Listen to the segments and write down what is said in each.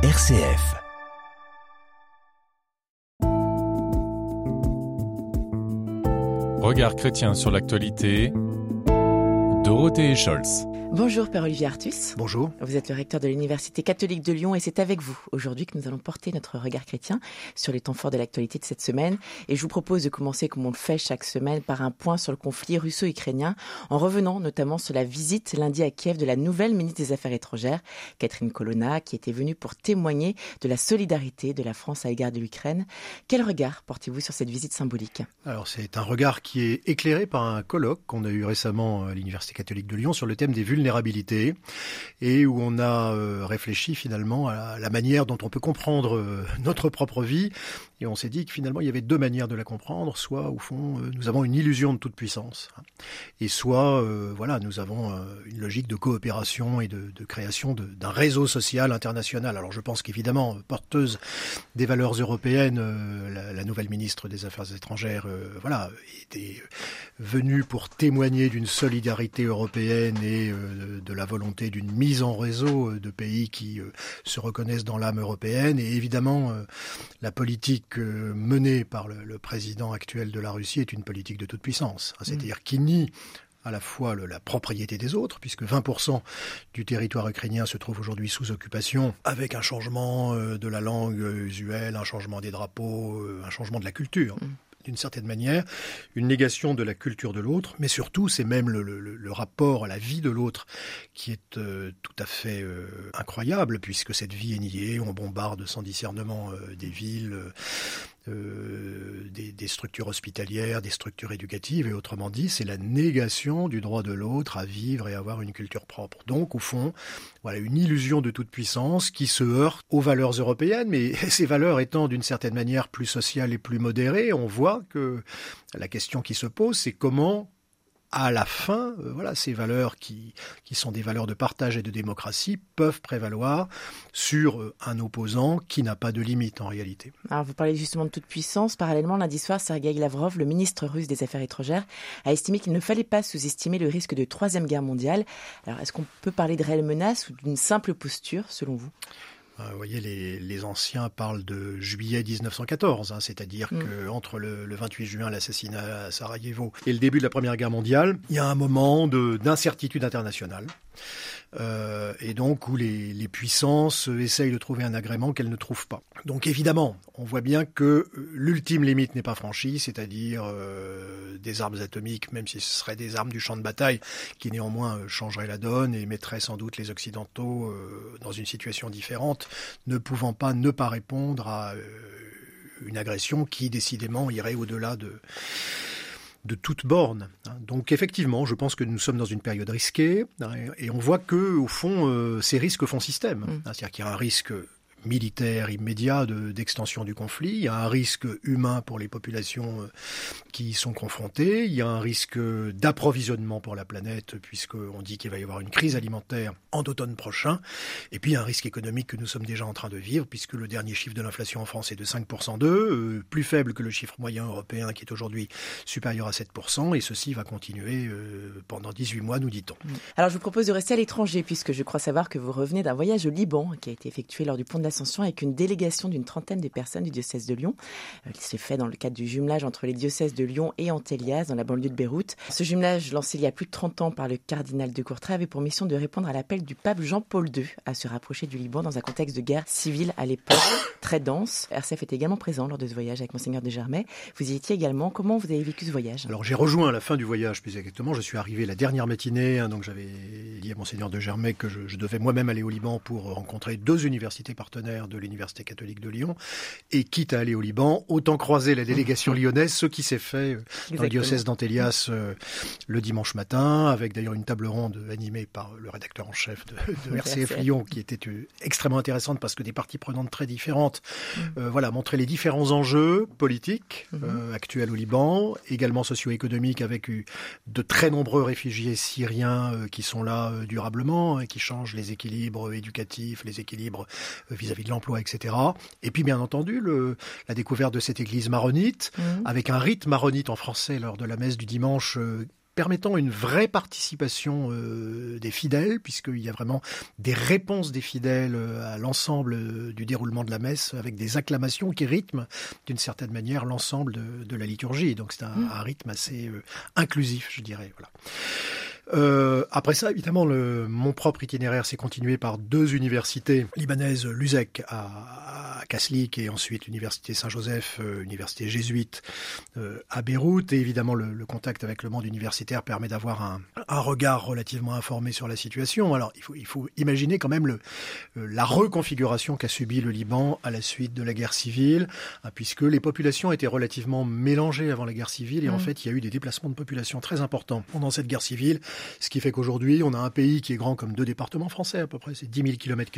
RCF. Regard chrétien sur l'actualité. Dorothée Scholz. Bonjour Père Olivier Artus. Bonjour. Vous êtes le recteur de l'Université catholique de Lyon et c'est avec vous aujourd'hui que nous allons porter notre regard chrétien sur les temps forts de l'actualité de cette semaine. Et je vous propose de commencer comme on le fait chaque semaine par un point sur le conflit russo-ukrainien en revenant notamment sur la visite lundi à Kiev de la nouvelle ministre des Affaires étrangères, Catherine Colonna, qui était venue pour témoigner de la solidarité de la France à l'égard de l'Ukraine. Quel regard portez-vous sur cette visite symbolique? Alors c'est un regard qui est éclairé par un colloque qu'on a eu récemment à l'Université catholique de Lyon sur le thème des vulnérabilités vulnérabilité et où on a euh, réfléchi finalement à la manière dont on peut comprendre euh, notre propre vie et on s'est dit que finalement il y avait deux manières de la comprendre, soit au fond euh, nous avons une illusion de toute puissance hein, et soit voilà nous avons une logique de coopération et de, création d'un réseau social international. Alors je pense qu'évidemment porteuse des valeurs européennes, la, la, nouvelle ministre des Affaires étrangères voilà était venue pour témoigner d'une solidarité européenne et de, la volonté d'une mise en réseau euh, de pays qui euh, se reconnaissent dans l'âme européenne. Et évidemment, euh, la politique menée par le, président actuel de la Russie est une politique de toute puissance. Hein, c'est-à-dire mm. qui nie à la fois la propriété des autres, puisque 20% du territoire ukrainien se trouve aujourd'hui sous occupation, avec un changement de la langue usuelle, un changement des drapeaux, un changement de la culture. Mm d'une certaine manière, une négation de la culture de l'autre, mais surtout c'est même le, rapport à la vie de l'autre qui est euh, tout à fait euh, incroyable, puisque cette vie est niée, on bombarde sans discernement euh, des villes, euh, des, structures hospitalières, des structures éducatives, et autrement dit, c'est la négation du droit de l'autre à vivre et avoir une culture propre. Donc, au fond, voilà une illusion de toute puissance qui se heurte aux valeurs européennes, mais ces valeurs étant d'une certaine manière plus sociales et plus modérées, on voit que la question qui se pose, c'est comment à la fin, euh, voilà, ces valeurs qui, qui sont des valeurs de partage et de démocratie peuvent prévaloir sur euh, un opposant qui n'a pas de limite en réalité. Alors vous parlez justement de toute puissance. Parallèlement, lundi soir, Sergei Lavrov, le ministre russe des Affaires étrangères, a estimé qu'il ne fallait pas sous-estimer le risque de troisième guerre mondiale. Alors est-ce qu'on peut parler de réelle menace ou d'une simple posture, selon vous? Vous voyez, les, anciens parlent de juillet 1914, hein, c'est-à-dire mm. que entre le, 28 juin, l'assassinat à Sarajevo, et le début de la Première Guerre mondiale, il y a un moment d'incertitude internationale. Euh, et donc où les, les, puissances essayent de trouver un agrément qu'elles ne trouvent pas. Donc évidemment, on voit bien que l'ultime limite n'est pas franchie, c'est-à-dire euh, des armes atomiques, même si ce seraient des armes du champ de bataille, qui néanmoins euh, changeraient la donne et mettraient sans doute les Occidentaux euh, dans une situation différente, ne pouvant pas ne pas répondre à euh, une agression qui décidément irait au-delà de de toute borne. Hein. Donc effectivement, je pense que nous sommes dans une période risquée hein, et on voit que au fond euh, ces risques font système. Mm. Hein. C'est-à-dire qu'il y a un risque militaire immédiat d'extension du conflit, il y a un risque humain pour les populations euh, qui y sont confrontées, il y a un risque d'approvisionnement pour la planète, puisqu'on dit qu'il va y avoir une crise alimentaire en automne prochain, et puis il y a un risque économique que nous sommes déjà en train de vivre, puisque le dernier chiffre de l'inflation en France est de 5% d'eux, euh, plus faible que le chiffre moyen européen qui est aujourd'hui supérieur à 7%, et ceci va continuer euh, pendant 18 mois, nous dit-on. Alors je vous propose de rester à l'étranger, puisque je crois savoir que vous revenez d'un voyage au Liban qui a été effectué lors du pont de l'Ascension avec une délégation d'une trentaine de personnes du diocèse de Lyon. Euh, il s'est fait dans le cadre du jumelage entre les diocèses de Lyon et Antélias, dans la banlieue de Beyrouth. Ce jumelage, lancé il y a plus de 30 ans par le cardinal de Courtrai, avait pour mission de répondre à l'appel du pape Jean-Paul II à se rapprocher du Liban dans un contexte de guerre civile à l'époque très dense. RCF était également présent lors de ce voyage avec Monseigneur de Germay. Vous y étiez également. Comment vous avez vécu ce voyage? Alors j'ai rejoint à la fin du voyage, plus exactement. Je suis arrivé la dernière matinée, hein, donc j'avais dit à Monseigneur de Germay que je, je devais moi-même aller au Liban pour rencontrer deux universités partenaires de l'Université catholique de Lyon. Et quitte à aller au Liban, autant croiser la délégation lyonnaise, ce qui s'est fait euh, dans le diocèse d'Antélias euh, le dimanche matin, avec d'ailleurs une table ronde animée par le rédacteur en chef de, de RCF Lyon, qui était euh, extrêmement intéressante parce que des parties prenantes très différentes, mm. voilà, montraient les différents enjeux politiques mm-hmm. actuels au Liban, également socio-économiques avec de très nombreux réfugiés syriens qui sont là durablement et qui changent les équilibres éducatifs, les équilibres vis-à-vis de l'emploi, etc. Et puis bien entendu le, la découverte de cette église maronite, mm. avec un rite maronite en français lors de la messe du dimanche permettant une vraie participation euh, des fidèles, puisqu'il y a vraiment des réponses des fidèles euh, à l'ensemble euh, du déroulement de la messe, avec des acclamations qui rythment d'une certaine manière l'ensemble de, la liturgie. Donc c'est un, mmh. un, rythme assez inclusif, je dirais. Voilà. Euh, après ça, évidemment, le, mon propre itinéraire s'est continué par deux universités libanaises, l'USEC à, à Kaslik et ensuite l'université Saint-Joseph, euh, université jésuite euh, à Beyrouth. Et évidemment, le, le, contact avec le monde universitaire permet d'avoir un, un, regard relativement informé sur la situation. Alors, il faut, il faut imaginer quand même le, euh, la reconfiguration qu'a subi le Liban à la suite de la guerre civile, hein, puisque les populations étaient relativement mélangées avant la guerre civile et en mmh. fait, il y a eu des déplacements de population très importants pendant cette guerre civile ce qui fait qu'aujourd'hui, on a un pays qui est grand comme deux départements français à peu près, c'est 10 000 km.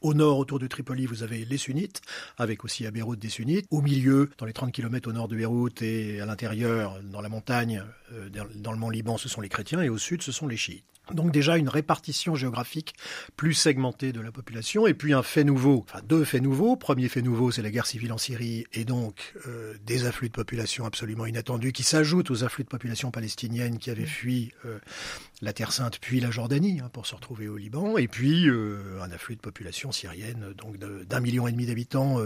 Au nord, autour de Tripoli, vous avez les sunnites, avec aussi à Beyrouth des sunnites. Au milieu, dans les 30 km au nord de Beyrouth et à l'intérieur, dans la montagne, euh, dans le mont Liban, ce sont les chrétiens et au sud, ce sont les chiites. Donc déjà une répartition géographique plus segmentée de la population et puis un fait nouveau, enfin deux faits nouveaux. Premier fait nouveau, c'est la guerre civile en Syrie et donc euh, des afflux de population absolument inattendus qui s'ajoutent aux afflux de population palestinienne qui avaient fui euh, la Terre Sainte puis la Jordanie hein, pour se retrouver au Liban et puis euh, un afflux de population syrienne donc d'un million et demi d'habitants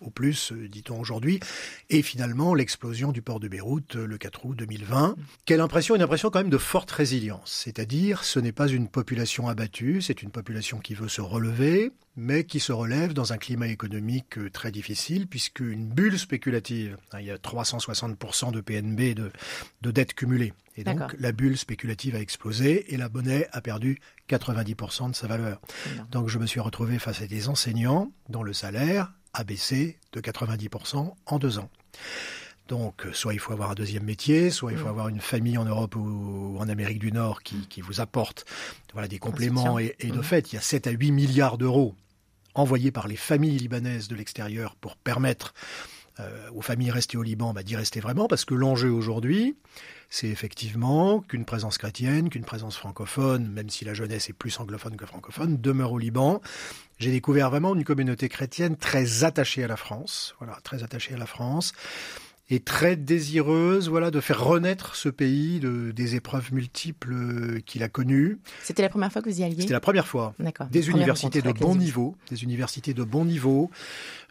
au plus, euh, dit-on aujourd'hui, et finalement l'explosion du port de Beyrouth euh, le 4 août 2020. Quelle impression Une impression quand même de forte résilience, c'est-à-dire ce n'est pas une population abattue, c'est une population qui veut se relever, mais qui se relève dans un climat économique euh, très difficile, puisque une bulle spéculative, hein, il y a 360% de PNB de, de dettes cumulées, et donc la bulle spéculative a explosé et la monnaie a perdu 90% de sa valeur. Donc je me suis retrouvé face à des enseignants dont le salaire a baissé de 90% en deux ans. Donc, soit il faut avoir un deuxième métier, soit il faut mm. avoir une famille en Europe ou en Amérique du Nord qui, qui vous apporte voilà, des compléments. Et, et, de mm. fait, il y a 7 à 8 milliards d'euros envoyés par les familles libanaises de l'extérieur pour permettre euh, aux familles restées au Liban bah, d'y rester vraiment, parce que l'enjeu aujourd'hui, c'est effectivement qu'une présence chrétienne, qu'une présence francophone, même si la jeunesse est plus anglophone que francophone, demeure au Liban. J'ai découvert vraiment une communauté chrétienne très attachée à la France, voilà, très attachée à la France et très désireuse voilà de faire renaître ce pays de, des épreuves multiples qu'il a connues. C'était la première fois que vous y alliez? C'était la première fois. D'accord. Des universités de bon niveau, des universités de bon niveau, euh,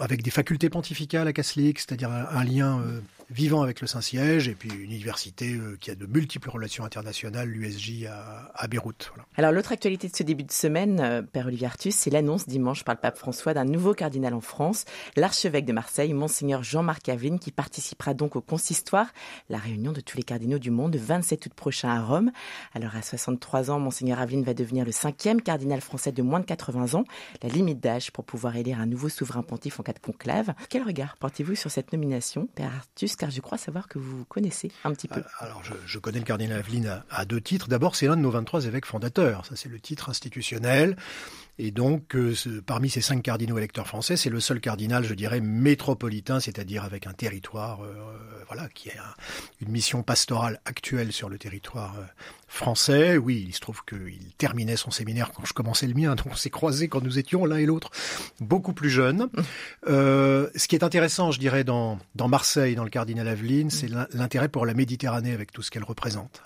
avec des facultés pontificales à Kaslik, c'est-à-dire un, lien euh, vivant avec le Saint-Siège, et puis une université euh, qui a de multiples relations internationales, l'USJ à, à, Beyrouth. Voilà. Alors l'autre actualité de ce début de semaine, euh, Père Olivier Artus, c'est l'annonce dimanche par le pape François d'un nouveau cardinal en France, l'archevêque de Marseille, monseigneur Jean-Marc Aveline, qui participera donc au consistoire, la réunion de tous les cardinaux du monde, le 27 août prochain à Rome. Alors à 63 ans, monseigneur Aveline va devenir le cinquième cardinal français de moins de 80 ans, la limite d'âge pour pouvoir élire un nouveau souverain pontife en cas de conclave. Quel regard portez-vous sur cette nomination, Père Artus car je crois savoir que vous connaissez un petit peu. Euh, alors, je, connais le cardinal Aveline à, deux titres. D'abord, c'est l'un de nos 23 évêques fondateurs. Ça, c'est le titre institutionnel. Et donc, euh, parmi ces cinq cardinaux électeurs français, c'est le seul cardinal, je dirais, métropolitain, c'est-à-dire avec un territoire, euh, voilà, qui a une mission pastorale actuelle sur le territoire français. Oui, il se trouve qu'il terminait son séminaire quand je commençais le mien, donc on s'est croisés quand nous étions l'un et l'autre beaucoup plus jeunes. Euh, ce qui est intéressant, je dirais, dans, dans Marseille, dans le cardinal Aveline, c'est l'intérêt pour la Méditerranée avec tout ce qu'elle représente.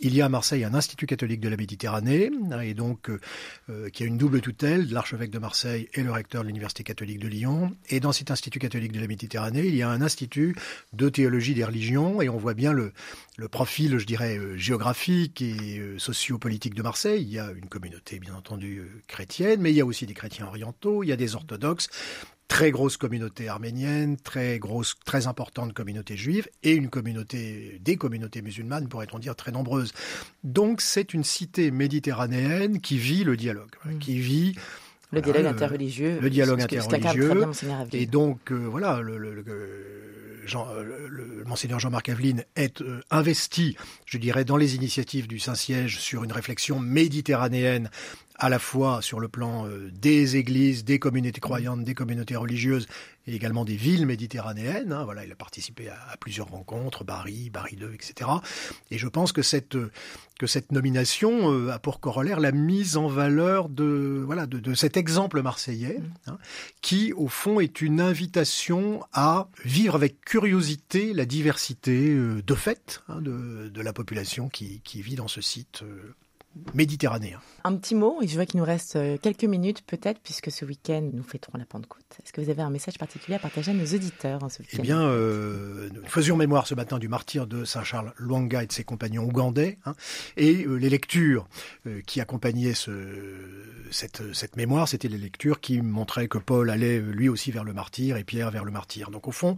Il y a à Marseille un institut catholique de la Méditerranée, et donc euh, qui a une double tutelle, l'archevêque de Marseille et le recteur de l'université catholique de Lyon. Et dans cet institut catholique de la Méditerranée, il y a un institut de théologie des religions, et on voit bien le, le profil, je dirais, euh, géographique et euh, sociopolitique de Marseille. Il y a une communauté, bien entendu, euh, chrétienne, mais il y a aussi des chrétiens orientaux, il y a des orthodoxes, très grosse communauté arménienne, très grosse, très importante communauté juive et une communauté, des communautés musulmanes, pourrait-on dire, très nombreuses. Donc c'est une cité méditerranéenne qui vit le dialogue, mmh. qui vit le dialogue interreligieux. Le dialogue interreligieux. Et donc, voilà, le, le, Jean, euh, le, monseigneur Jean-Marc Aveline est euh, investi, je dirais, dans les initiatives du Saint-Siège sur une réflexion méditerranéenne à la fois sur le plan euh, des églises, des communautés croyantes, des communautés religieuses et également des villes méditerranéennes. Hein. Voilà, il a participé à, plusieurs rencontres, Bari, Bari 2, etc. Et je pense que cette que cette nomination euh, a pour corollaire la mise en valeur de voilà de, cet exemple marseillais, mmh. hein, qui au fond est une invitation à vivre avec curiosité la diversité euh, de fait hein, de, de, la population qui, qui vit dans ce site méditerranéen. Un petit mot, et je vois qu'il nous reste euh, quelques minutes peut-être, puisque ce week-end nous fêterons la Pentecôte. Est-ce que vous avez un message particulier à partager à nos auditeurs en ce week-end? Eh bien, euh, nous faisions mémoire ce matin du martyr de Saint Charles Luanga et de ses compagnons ougandais, hein, et euh, les lectures qui accompagnaient ce, cette, cette mémoire, c'était les lectures qui montraient que Paul allait lui aussi vers le martyr et Pierre vers le martyr. Donc au fond,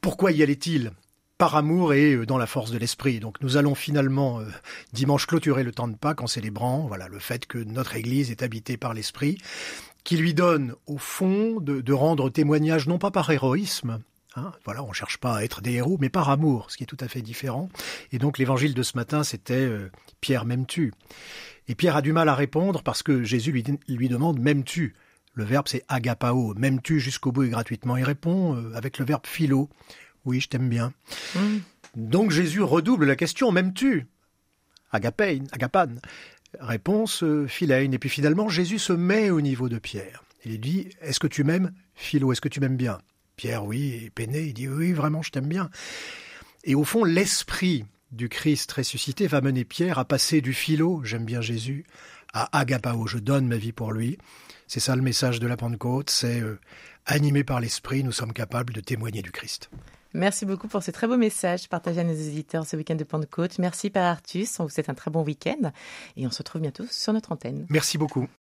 pourquoi y allait-il? Par amour et euh, dans la force de l'esprit. Donc nous allons finalement euh, dimanche clôturer le temps de Pâques en célébrant voilà le fait que notre Église est habitée par l'esprit, qui lui donne au fond de, rendre témoignage non pas par héroïsme, Hein, voilà, on cherche pas à être des héros, mais par amour, ce qui est tout à fait différent. Et donc l'évangile de ce matin, c'était euh, Pierre m'aimes-tu Et Pierre a du mal à répondre parce que Jésus lui, lui demande m'aimes-tu? Le verbe c'est agapao, m'aimes-tu jusqu'au bout et gratuitement Il répond avec le verbe philo. Oui, je t'aime bien. Mm. Donc Jésus redouble la question, m'aimes-tu? Agapein, agapan. Réponse, euh, Et puis finalement, Jésus se met au niveau de Pierre. Il dit, est-ce que tu m'aimes Philo, est-ce que tu m'aimes bien? Pierre, oui, et peiné, il dit, oui, vraiment, je t'aime bien. Et au fond, l'esprit du Christ ressuscité va mener Pierre à passer du philo, j'aime bien Jésus, à agapao, je donne ma vie pour lui. C'est ça le message de la Pentecôte, c'est euh, animé par l'esprit, nous sommes capables de témoigner du Christ. Merci beaucoup pour ce très beau message partagé à nos éditeurs ce week-end de Pentecôte. Merci Père Artus, on vous souhaite un très bon week-end et on se retrouve bientôt sur notre antenne. Merci beaucoup.